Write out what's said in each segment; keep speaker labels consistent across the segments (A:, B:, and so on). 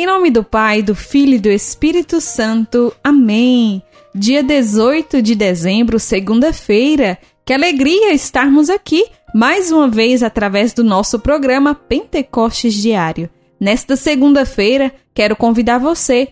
A: Em nome do Pai, do Filho e do Espírito Santo. Amém. Dia 18 de dezembro, segunda-feira. Que alegria estarmos aqui mais uma vez através do nosso programa Pentecostes Diário. Nesta segunda-feira, quero convidar você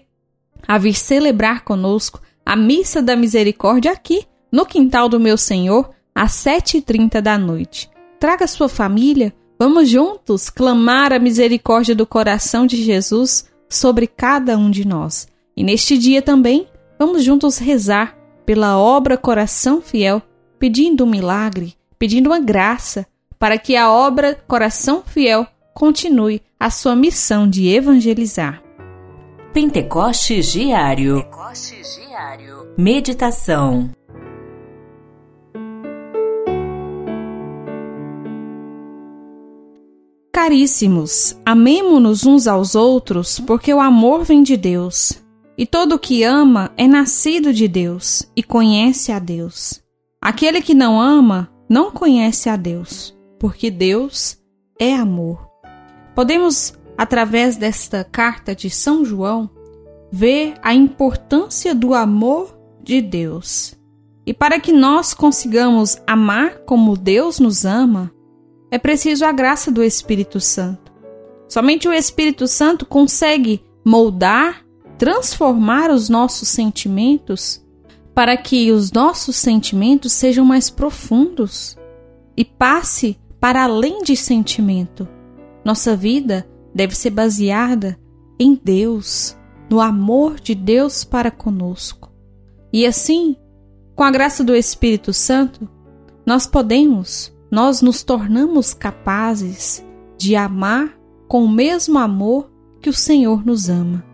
A: a vir celebrar conosco a Missa da Misericórdia aqui no quintal do meu Senhor às 7h30 da noite. Traga sua família, vamos juntos clamar a misericórdia do coração de Jesus sobre cada um de nós. E neste dia também, vamos juntos rezar pela obra Coração Fiel, pedindo um milagre, pedindo uma graça, para que a obra Coração Fiel continue a sua missão de evangelizar.
B: Pentecostes Diário. Pentecostes Diário. Meditação.
A: Caríssimos, amemo-nos uns aos outros, porque o amor vem de Deus. E todo que ama é nascido de Deus e conhece a Deus. Aquele que não ama não conhece a Deus, porque Deus é amor. Podemos, através desta carta de São João, ver a importância do amor de Deus. E para que nós consigamos amar como Deus nos ama, é preciso a graça do Espírito Santo. Somente o Espírito Santo consegue moldar, transformar os nossos sentimentos para que os nossos sentimentos sejam mais profundos e passe para além de sentimento. Nossa vida deve ser baseada em Deus, no amor de Deus para conosco. E assim, com a graça do Espírito Santo, nós podemos nós nos tornamos capazes de amar com o mesmo amor que o Senhor nos ama.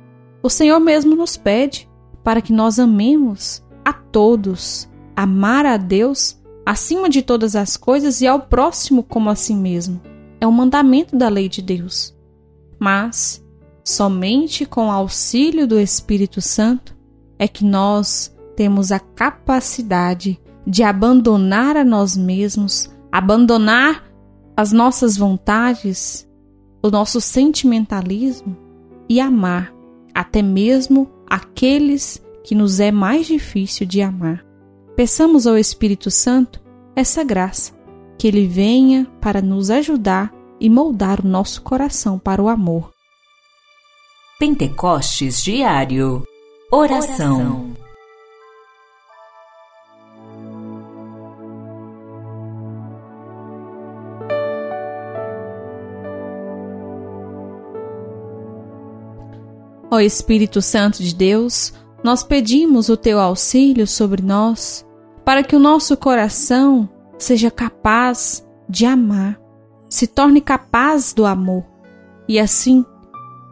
A: O Senhor mesmo nos pede para que nós amemos a todos, amar a Deus acima de todas as coisas e ao próximo como a si mesmo. É um mandamento da lei de Deus. Mas somente com o auxílio do Espírito Santo é que nós temos a capacidade de abandonar a nós mesmos abandonar as nossas vontades, o nosso sentimentalismo e amar até mesmo aqueles que nos é mais difícil de amar. Peçamos ao Espírito Santo essa graça, que ele venha para nos ajudar e moldar o nosso coração para o amor.
B: Pentecostes Diário Oração. Oração.
A: Ó Espírito Santo de Deus, nós pedimos o teu auxílio sobre nós, para que o nosso coração seja capaz de amar, se torne capaz do amor. E assim,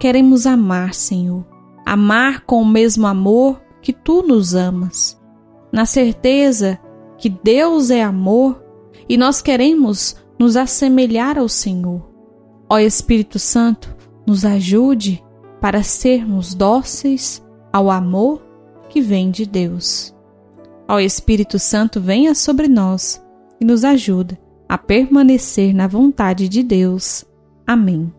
A: queremos amar, Senhor, amar com o mesmo amor que tu nos amas, na certeza que Deus é amor e nós queremos nos assemelhar ao Senhor. Ó Espírito Santo, nos ajude para sermos dóceis ao amor que vem de Deus. Ó Espírito Santo, venha sobre nós e nos ajuda a permanecer na vontade de Deus. Amém.